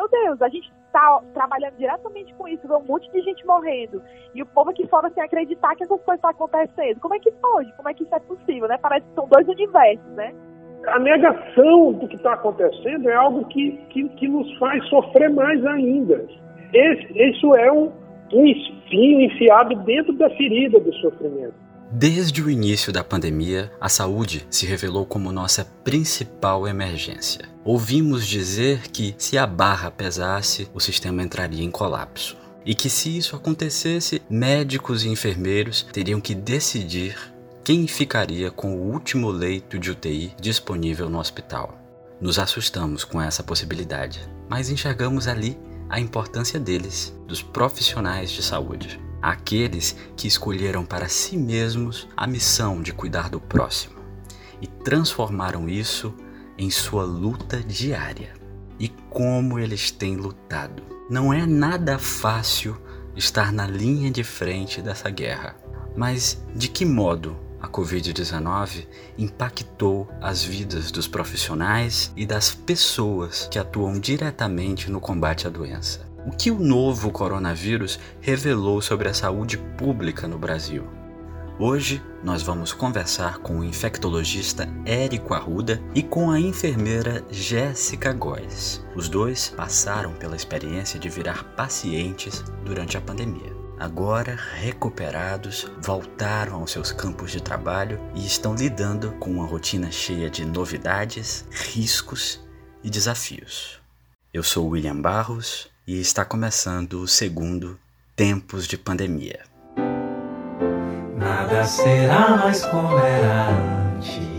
meu Deus, a gente está trabalhando diretamente com isso, vê um monte de gente morrendo, e o povo aqui fora sem acreditar que essas coisas estão acontecendo. Como é que pode? Como é que isso é possível, né? Parece que são dois universos, né? A negação do que está acontecendo é algo que, que, que, nos faz sofrer mais ainda. Esse, isso é um, um espinho enfiado dentro da ferida do sofrimento. Desde o início da pandemia, a saúde se revelou como nossa principal emergência. Ouvimos dizer que, se a barra pesasse, o sistema entraria em colapso. E que, se isso acontecesse, médicos e enfermeiros teriam que decidir quem ficaria com o último leito de UTI disponível no hospital. Nos assustamos com essa possibilidade, mas enxergamos ali a importância deles, dos profissionais de saúde aqueles que escolheram para si mesmos a missão de cuidar do próximo e transformaram isso em sua luta diária. E como eles têm lutado. Não é nada fácil estar na linha de frente dessa guerra. Mas de que modo a Covid-19 impactou as vidas dos profissionais e das pessoas que atuam diretamente no combate à doença? O que o novo coronavírus revelou sobre a saúde pública no Brasil? Hoje nós vamos conversar com o infectologista Érico Arruda e com a enfermeira Jéssica Góes. Os dois passaram pela experiência de virar pacientes durante a pandemia. Agora, recuperados, voltaram aos seus campos de trabalho e estão lidando com uma rotina cheia de novidades, riscos e desafios. Eu sou William Barros e está começando o segundo Tempos de Pandemia. Nada será mais como era antes.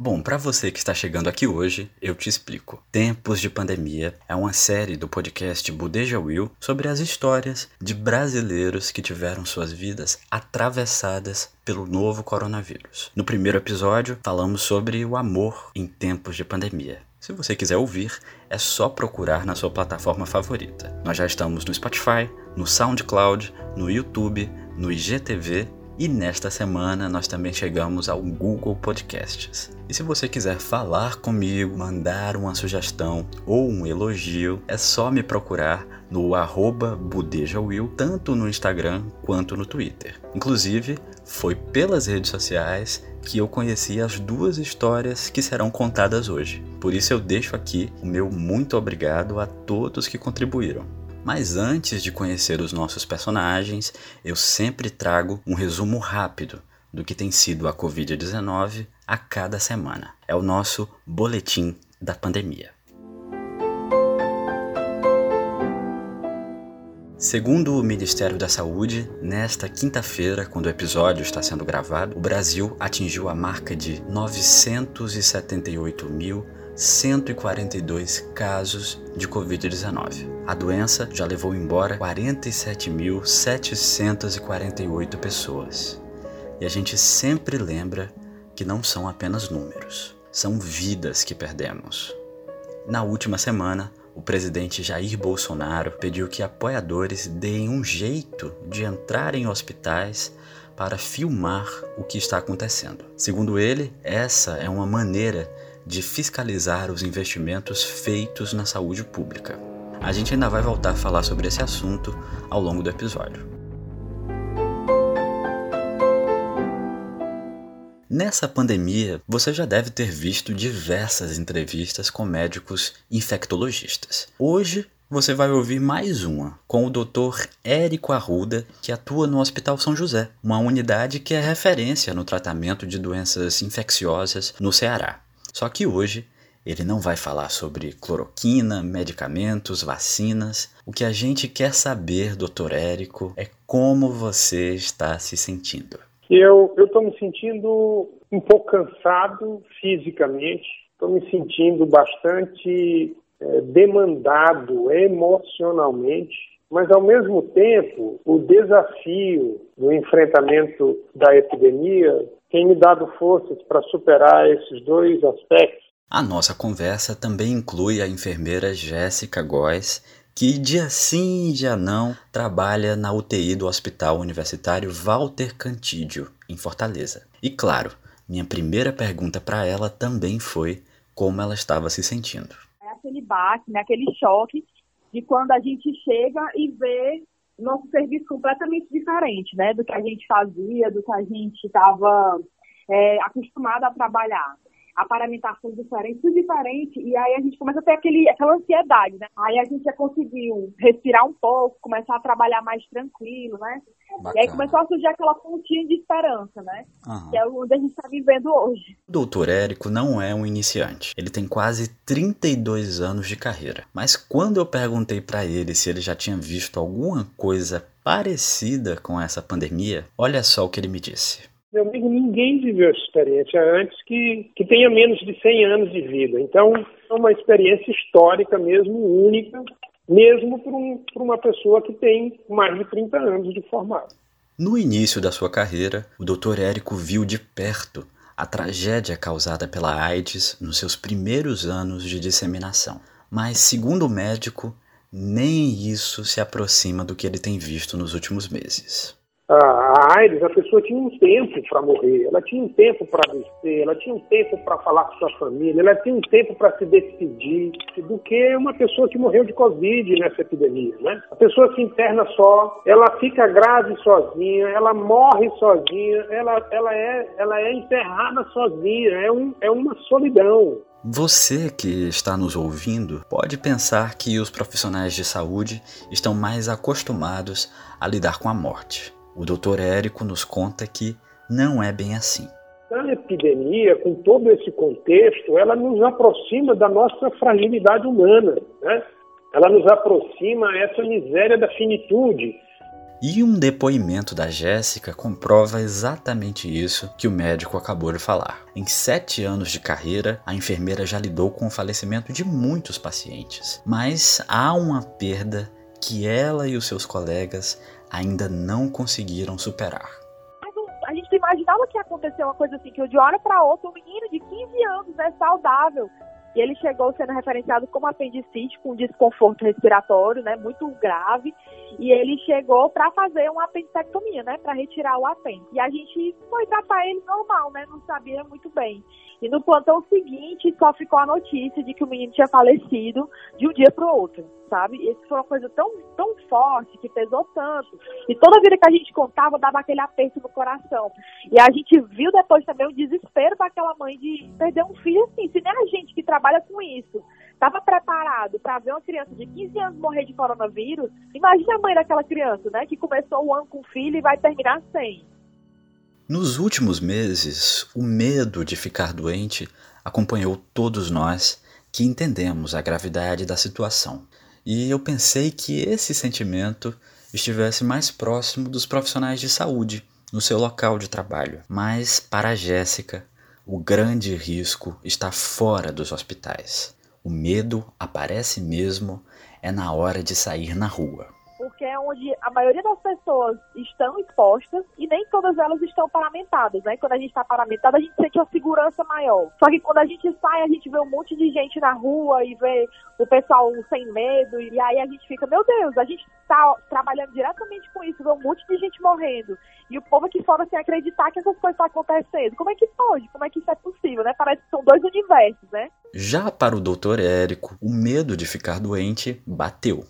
Bom, para você que está chegando aqui hoje, eu te explico. Tempos de Pandemia é uma série do podcast Budeja Will sobre as histórias de brasileiros que tiveram suas vidas atravessadas pelo novo coronavírus. No primeiro episódio, falamos sobre o amor em tempos de pandemia. Se você quiser ouvir, é só procurar na sua plataforma favorita. Nós já estamos no Spotify, no SoundCloud, no YouTube, no IGTV e nesta semana nós também chegamos ao Google Podcasts. E se você quiser falar comigo, mandar uma sugestão ou um elogio, é só me procurar no arroba budejawil, tanto no Instagram quanto no Twitter. Inclusive, foi pelas redes sociais que eu conheci as duas histórias que serão contadas hoje. Por isso eu deixo aqui o meu muito obrigado a todos que contribuíram. Mas antes de conhecer os nossos personagens, eu sempre trago um resumo rápido do que tem sido a Covid-19 a cada semana. É o nosso boletim da pandemia. Segundo o Ministério da Saúde, nesta quinta-feira, quando o episódio está sendo gravado, o Brasil atingiu a marca de 978.142 casos de Covid-19. A doença já levou embora 47.748 pessoas. E a gente sempre lembra que não são apenas números, são vidas que perdemos. Na última semana, o presidente Jair Bolsonaro pediu que apoiadores deem um jeito de entrar em hospitais para filmar o que está acontecendo. Segundo ele, essa é uma maneira de fiscalizar os investimentos feitos na saúde pública. A gente ainda vai voltar a falar sobre esse assunto ao longo do episódio. Nessa pandemia, você já deve ter visto diversas entrevistas com médicos infectologistas. Hoje, você vai ouvir mais uma com o Dr. Érico Arruda, que atua no Hospital São José, uma unidade que é referência no tratamento de doenças infecciosas no Ceará. Só que hoje ele não vai falar sobre cloroquina, medicamentos, vacinas. O que a gente quer saber, Dr. Érico, é como você está se sentindo. Eu estou me sentindo um pouco cansado fisicamente, estou me sentindo bastante é, demandado emocionalmente, mas ao mesmo tempo o desafio do enfrentamento da epidemia tem me dado forças para superar esses dois aspectos. A nossa conversa também inclui a enfermeira Jéssica Góes, que dia sim e dia não trabalha na UTI do Hospital Universitário Walter Cantídio, em Fortaleza. E claro, minha primeira pergunta para ela também foi como ela estava se sentindo. A aquele baque, né, aquele choque de quando a gente chega e vê nosso serviço completamente diferente, né, do que a gente fazia, do que a gente estava é, acostumado a trabalhar a paramentação diferente, tudo diferente, e aí a gente começa a ter aquele, aquela ansiedade, né? Aí a gente já conseguiu respirar um pouco, começar a trabalhar mais tranquilo, né? Bacana. E aí começou a surgir aquela pontinha de esperança, né? Uhum. Que é onde a gente está vivendo hoje. O doutor Érico não é um iniciante. Ele tem quase 32 anos de carreira. Mas quando eu perguntei para ele se ele já tinha visto alguma coisa parecida com essa pandemia, olha só o que ele me disse. Meu amigo, ninguém viveu essa experiência antes que, que tenha menos de 100 anos de vida. Então, é uma experiência histórica mesmo, única, mesmo para um, uma pessoa que tem mais de 30 anos de formado. No início da sua carreira, o Dr. Érico viu de perto a tragédia causada pela AIDS nos seus primeiros anos de disseminação. Mas, segundo o médico, nem isso se aproxima do que ele tem visto nos últimos meses a AIDS, a pessoa tinha um tempo para morrer, ela tinha um tempo para descer, ela tinha um tempo para falar com sua família, ela tinha um tempo para se despedir, do que uma pessoa que morreu de Covid nessa epidemia, né? A pessoa se interna só, ela fica grave sozinha, ela morre sozinha, ela, ela, é, ela é enterrada sozinha, é, um, é uma solidão. Você que está nos ouvindo pode pensar que os profissionais de saúde estão mais acostumados a lidar com a morte. O doutor Érico nos conta que não é bem assim. A epidemia, com todo esse contexto, ela nos aproxima da nossa fragilidade humana, né? Ela nos aproxima essa miséria da finitude. E um depoimento da Jéssica comprova exatamente isso que o médico acabou de falar. Em sete anos de carreira, a enfermeira já lidou com o falecimento de muitos pacientes, mas há uma perda que ela e os seus colegas ainda não conseguiram superar. A gente imaginava que ia acontecer uma coisa assim, que de hora para outra um menino de 15 anos, né, saudável, e ele chegou sendo referenciado como apendicite, com desconforto respiratório, né, muito grave, e ele chegou para fazer uma apendicectomia, né, para retirar o apêndice. E a gente foi tratar ele normal, né, não sabia muito bem. E no plantão seguinte só ficou a notícia de que o menino tinha falecido de um dia para o outro, sabe? Isso foi uma coisa tão, tão forte que pesou tanto. E toda vida que a gente contava dava aquele aperto no coração. E a gente viu depois também o desespero daquela mãe de perder um filho assim. Se nem a gente que trabalha com isso estava preparado para ver uma criança de 15 anos morrer de coronavírus, imagine a mãe daquela criança, né? Que começou o ano com filho e vai terminar sem. Nos últimos meses, o medo de ficar doente acompanhou todos nós que entendemos a gravidade da situação. E eu pensei que esse sentimento estivesse mais próximo dos profissionais de saúde, no seu local de trabalho. Mas, para Jéssica, o grande risco está fora dos hospitais. O medo aparece mesmo é na hora de sair na rua é onde a maioria das pessoas estão expostas e nem todas elas estão paramentadas, né? Quando a gente está paramentada, a gente sente uma segurança maior. Só que quando a gente sai, a gente vê um monte de gente na rua e vê o pessoal sem medo, e aí a gente fica, meu Deus, a gente está trabalhando diretamente com isso, vê um monte de gente morrendo, e o povo aqui fora sem acreditar que essas coisas estão acontecendo. Como é que pode? Como é que isso é possível, né? Parece que são dois universos, né? Já para o doutor Érico, o medo de ficar doente bateu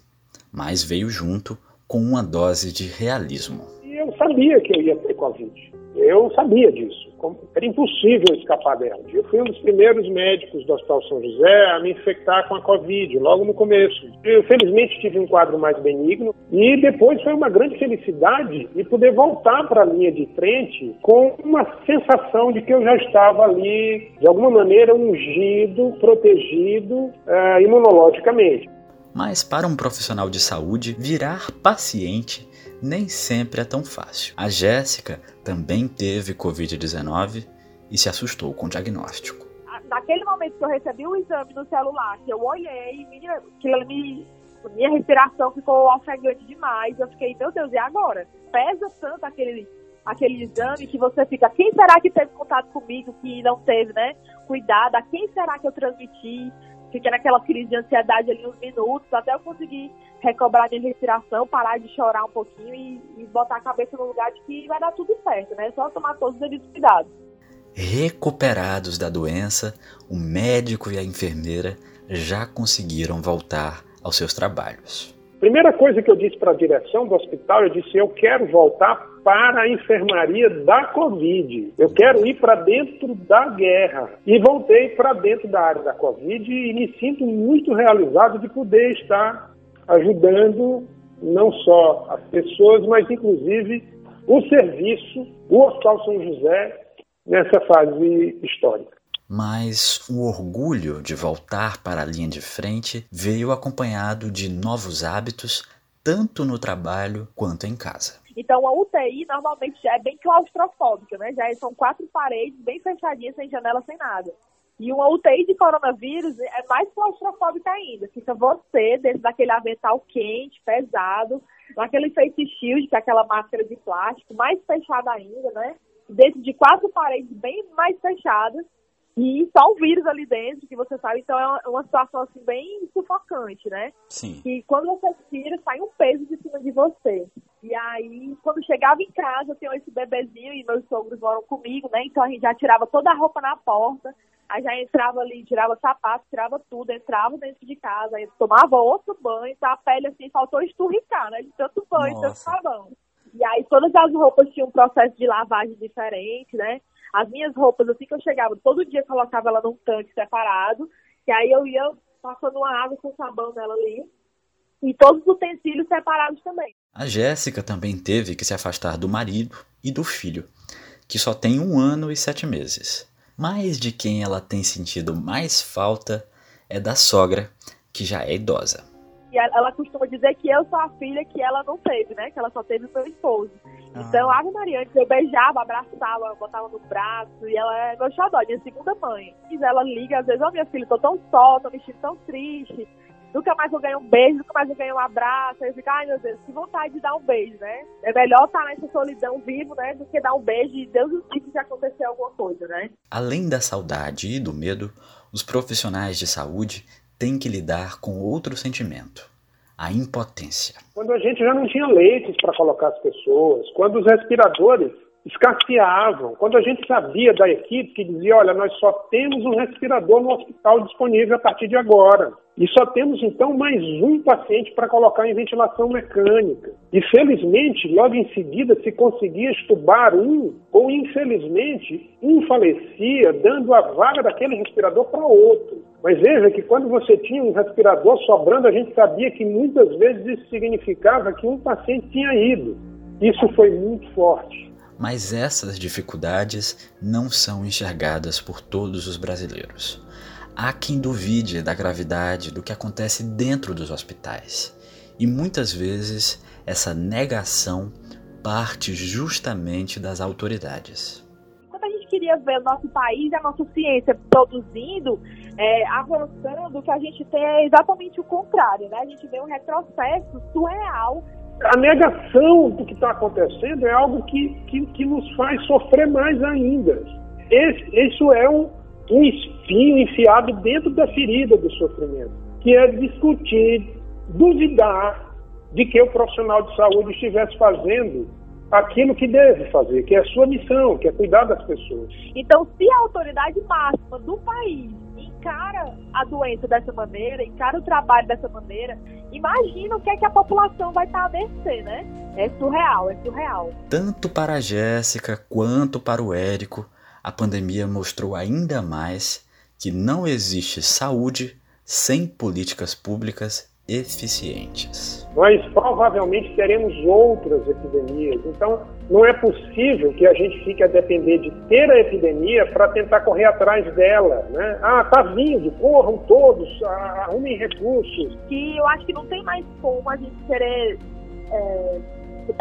mas veio junto com uma dose de realismo. Eu sabia que eu ia ter Covid. Eu sabia disso. Era impossível escapar dela. Eu fui um dos primeiros médicos do Hospital São José a me infectar com a Covid, logo no começo. Eu, felizmente, tive um quadro mais benigno e depois foi uma grande felicidade de poder voltar para a linha de frente com uma sensação de que eu já estava ali, de alguma maneira, ungido, protegido uh, imunologicamente. Mas para um profissional de saúde, virar paciente nem sempre é tão fácil. A Jéssica também teve Covid-19 e se assustou com o diagnóstico. Naquele momento que eu recebi o exame no celular, que eu olhei, minha, que me, minha respiração ficou ofegante demais, eu fiquei, meu Deus, e agora? Pesa tanto aquele, aquele exame que você fica, quem será que teve contato comigo que não teve, né? Cuidado, a quem será que eu transmiti? Fiquei naquela crise de ansiedade ali uns minutos, até eu conseguir recobrar minha respiração, parar de chorar um pouquinho e, e botar a cabeça no lugar de que vai dar tudo certo, né? Só tomar todos os devidos cuidados. Recuperados da doença, o médico e a enfermeira já conseguiram voltar aos seus trabalhos. Primeira coisa que eu disse para a direção do hospital, eu disse: eu quero voltar para a enfermaria da Covid. Eu quero ir para dentro da guerra. E voltei para dentro da área da Covid e me sinto muito realizado de poder estar ajudando não só as pessoas, mas inclusive o serviço, o Hospital São José, nessa fase histórica. Mas o orgulho de voltar para a linha de frente veio acompanhado de novos hábitos, tanto no trabalho quanto em casa. Então, a UTI normalmente já é bem claustrofóbica, né? Já são quatro paredes bem fechadinhas, sem janela, sem nada. E uma UTI de coronavírus é mais claustrofóbica ainda. Fica você dentro daquele avental quente, pesado, naquele face shield, que é aquela máscara de plástico, mais fechada ainda, né? Dentro de quatro paredes bem mais fechadas e só o vírus ali dentro, que você sabe, então é uma, uma situação assim bem sufocante, né? Sim. E quando você tira, sai um peso de cima de você. E aí, quando chegava em casa, eu tenho esse bebezinho e meus sogros moram comigo, né? Então a gente já tirava toda a roupa na porta, aí já entrava ali, tirava sapato, tirava tudo, entrava dentro de casa, aí tomava outro banho, então a pele assim faltou esturricar, né? De tanto banho, Nossa. tanto sabão. E aí todas as roupas tinham um processo de lavagem diferente, né? As minhas roupas, assim que eu chegava, todo dia colocava ela num tanque separado, e aí eu ia passando uma água com sabão nela ali, e todos os utensílios separados também. A Jéssica também teve que se afastar do marido e do filho, que só tem um ano e sete meses. Mas de quem ela tem sentido mais falta é da sogra, que já é idosa. E ela costuma dizer que eu sou a filha que ela não teve, né? Que ela só teve o meu esposo. Ah. Então, a Ave Maria, eu beijava, abraçava, botava no braço, e ela é meu xodó, minha segunda mãe. E ela liga, às vezes, ô oh, minha filha, tô tão só, tô me sentindo tão triste. Nunca mais eu ganho um beijo, nunca mais eu ganho um abraço. Aí eu fico, ai meu Deus, que vontade de dar um beijo, né? É melhor estar nessa solidão vivo, né? Do que dar um beijo e Deus o que se acontecer alguma coisa, né? Além da saudade e do medo, os profissionais de saúde têm que lidar com outro sentimento a impotência. Quando a gente já não tinha leitos para colocar as pessoas, quando os respiradores escasseavam, quando a gente sabia da equipe que dizia, olha, nós só temos um respirador no hospital disponível a partir de agora. E só temos então mais um paciente para colocar em ventilação mecânica. E felizmente, logo em seguida, se conseguia estubar um, ou infelizmente, um falecia, dando a vaga daquele respirador para outro. Mas veja que quando você tinha um respirador sobrando, a gente sabia que muitas vezes isso significava que um paciente tinha ido. Isso foi muito forte. Mas essas dificuldades não são enxergadas por todos os brasileiros. Há quem duvide da gravidade do que acontece dentro dos hospitais. E muitas vezes essa negação parte justamente das autoridades. Quando a gente queria ver o nosso país e a nossa ciência produzindo, é, avançando, o que a gente tem é exatamente o contrário, né? A gente vê um retrocesso surreal a negação do que está acontecendo é algo que, que, que, nos faz sofrer mais ainda. Esse, isso é um, um espinho enfiado dentro da ferida do sofrimento, que é discutir, duvidar de que o profissional de saúde estivesse fazendo aquilo que deve fazer, que é a sua missão, que é cuidar das pessoas. Então, se a autoridade máxima do país encara a doença dessa maneira, encara o trabalho dessa maneira, imagina o que é que a população vai estar a descer, né? É surreal, é surreal. Tanto para a Jéssica quanto para o Érico, a pandemia mostrou ainda mais que não existe saúde sem políticas públicas eficientes. Nós provavelmente teremos outras epidemias, então não é possível que a gente fique a depender de ter a epidemia para tentar correr atrás dela, né? Ah, tá vindo, corram todos, arrumem recursos. Que eu acho que não tem mais como a gente querer é,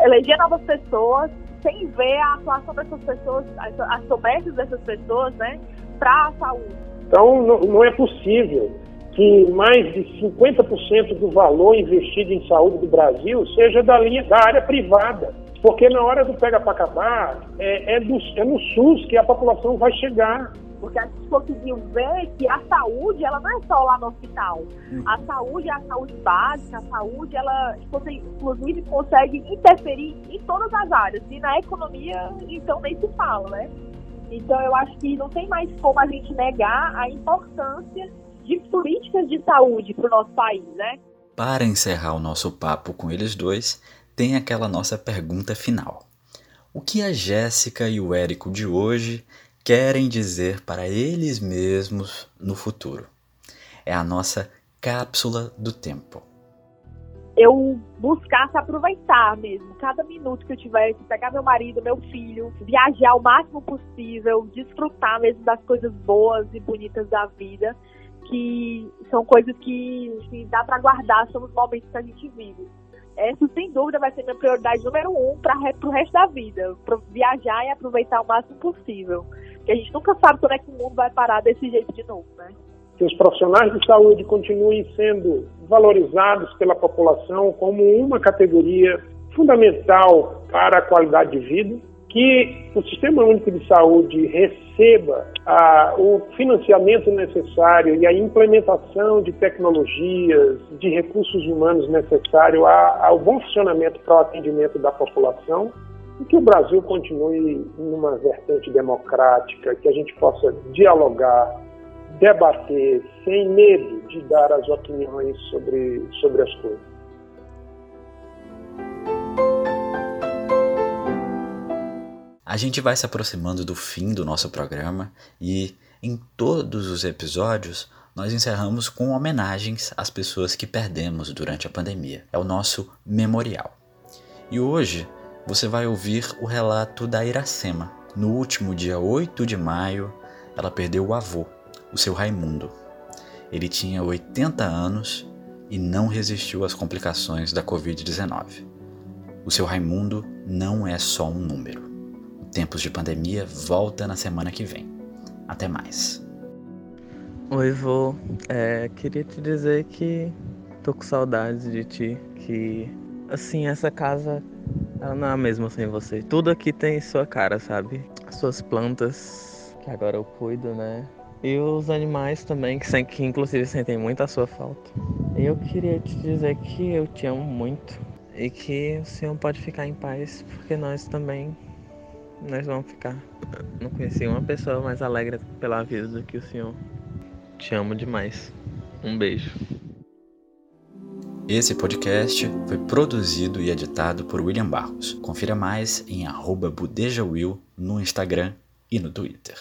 eleger novas pessoas sem ver a atuação dessas pessoas, as, as promessas dessas pessoas, né, para a saúde. Então não, não é possível que mais de 50% do valor investido em saúde do Brasil seja da linha da área privada. Porque na hora do pega para acabar, é, é, do, é no SUS que a população vai chegar. Porque a gente conseguiu ver que a saúde, ela não é só lá no hospital. A saúde é a saúde básica, a saúde, ela inclusive consegue interferir em todas as áreas. E na economia, então, nem se fala, né? Então, eu acho que não tem mais como a gente negar a importância de políticas de saúde para o nosso país, né? Para encerrar o nosso papo com eles dois, tem aquela nossa pergunta final. O que a Jéssica e o Érico de hoje querem dizer para eles mesmos no futuro? É a nossa cápsula do tempo. Eu buscar se aproveitar mesmo, cada minuto que eu tiver, pegar meu marido, meu filho, viajar o máximo possível, desfrutar mesmo das coisas boas e bonitas da vida, que são coisas que, dá para guardar, são os momentos que a gente vive. Essa, sem dúvida, vai ser minha prioridade número um para o resto da vida. Pra viajar e aproveitar o máximo possível. Porque a gente nunca sabe quando é que o mundo vai parar desse jeito de novo, né? Que os profissionais de saúde continuem sendo valorizados pela população como uma categoria fundamental para a qualidade de vida que o Sistema Único de Saúde receba ah, o financiamento necessário e a implementação de tecnologias, de recursos humanos necessários ao bom funcionamento para o atendimento da população e que o Brasil continue numa vertente democrática, que a gente possa dialogar, debater sem medo de dar as opiniões sobre, sobre as coisas. A gente vai se aproximando do fim do nosso programa e em todos os episódios nós encerramos com homenagens às pessoas que perdemos durante a pandemia. É o nosso memorial. E hoje você vai ouvir o relato da Iracema. No último dia 8 de maio, ela perdeu o avô, o seu Raimundo. Ele tinha 80 anos e não resistiu às complicações da Covid-19. O seu Raimundo não é só um número. Tempos de Pandemia volta na semana que vem. Até mais. Oi, vô. É, queria te dizer que tô com saudades de ti. Que, assim, essa casa ela não é a mesma sem você. Tudo aqui tem sua cara, sabe? As suas plantas, que agora eu cuido, né? E os animais também, que, que inclusive sentem muito a sua falta. Eu queria te dizer que eu te amo muito. E que o senhor pode ficar em paz, porque nós também nós vamos ficar. Não conheci uma pessoa mais alegre pela vida do que o senhor. Te amo demais. Um beijo. Esse podcast foi produzido e editado por William Barros. Confira mais em @budejawill no Instagram e no Twitter.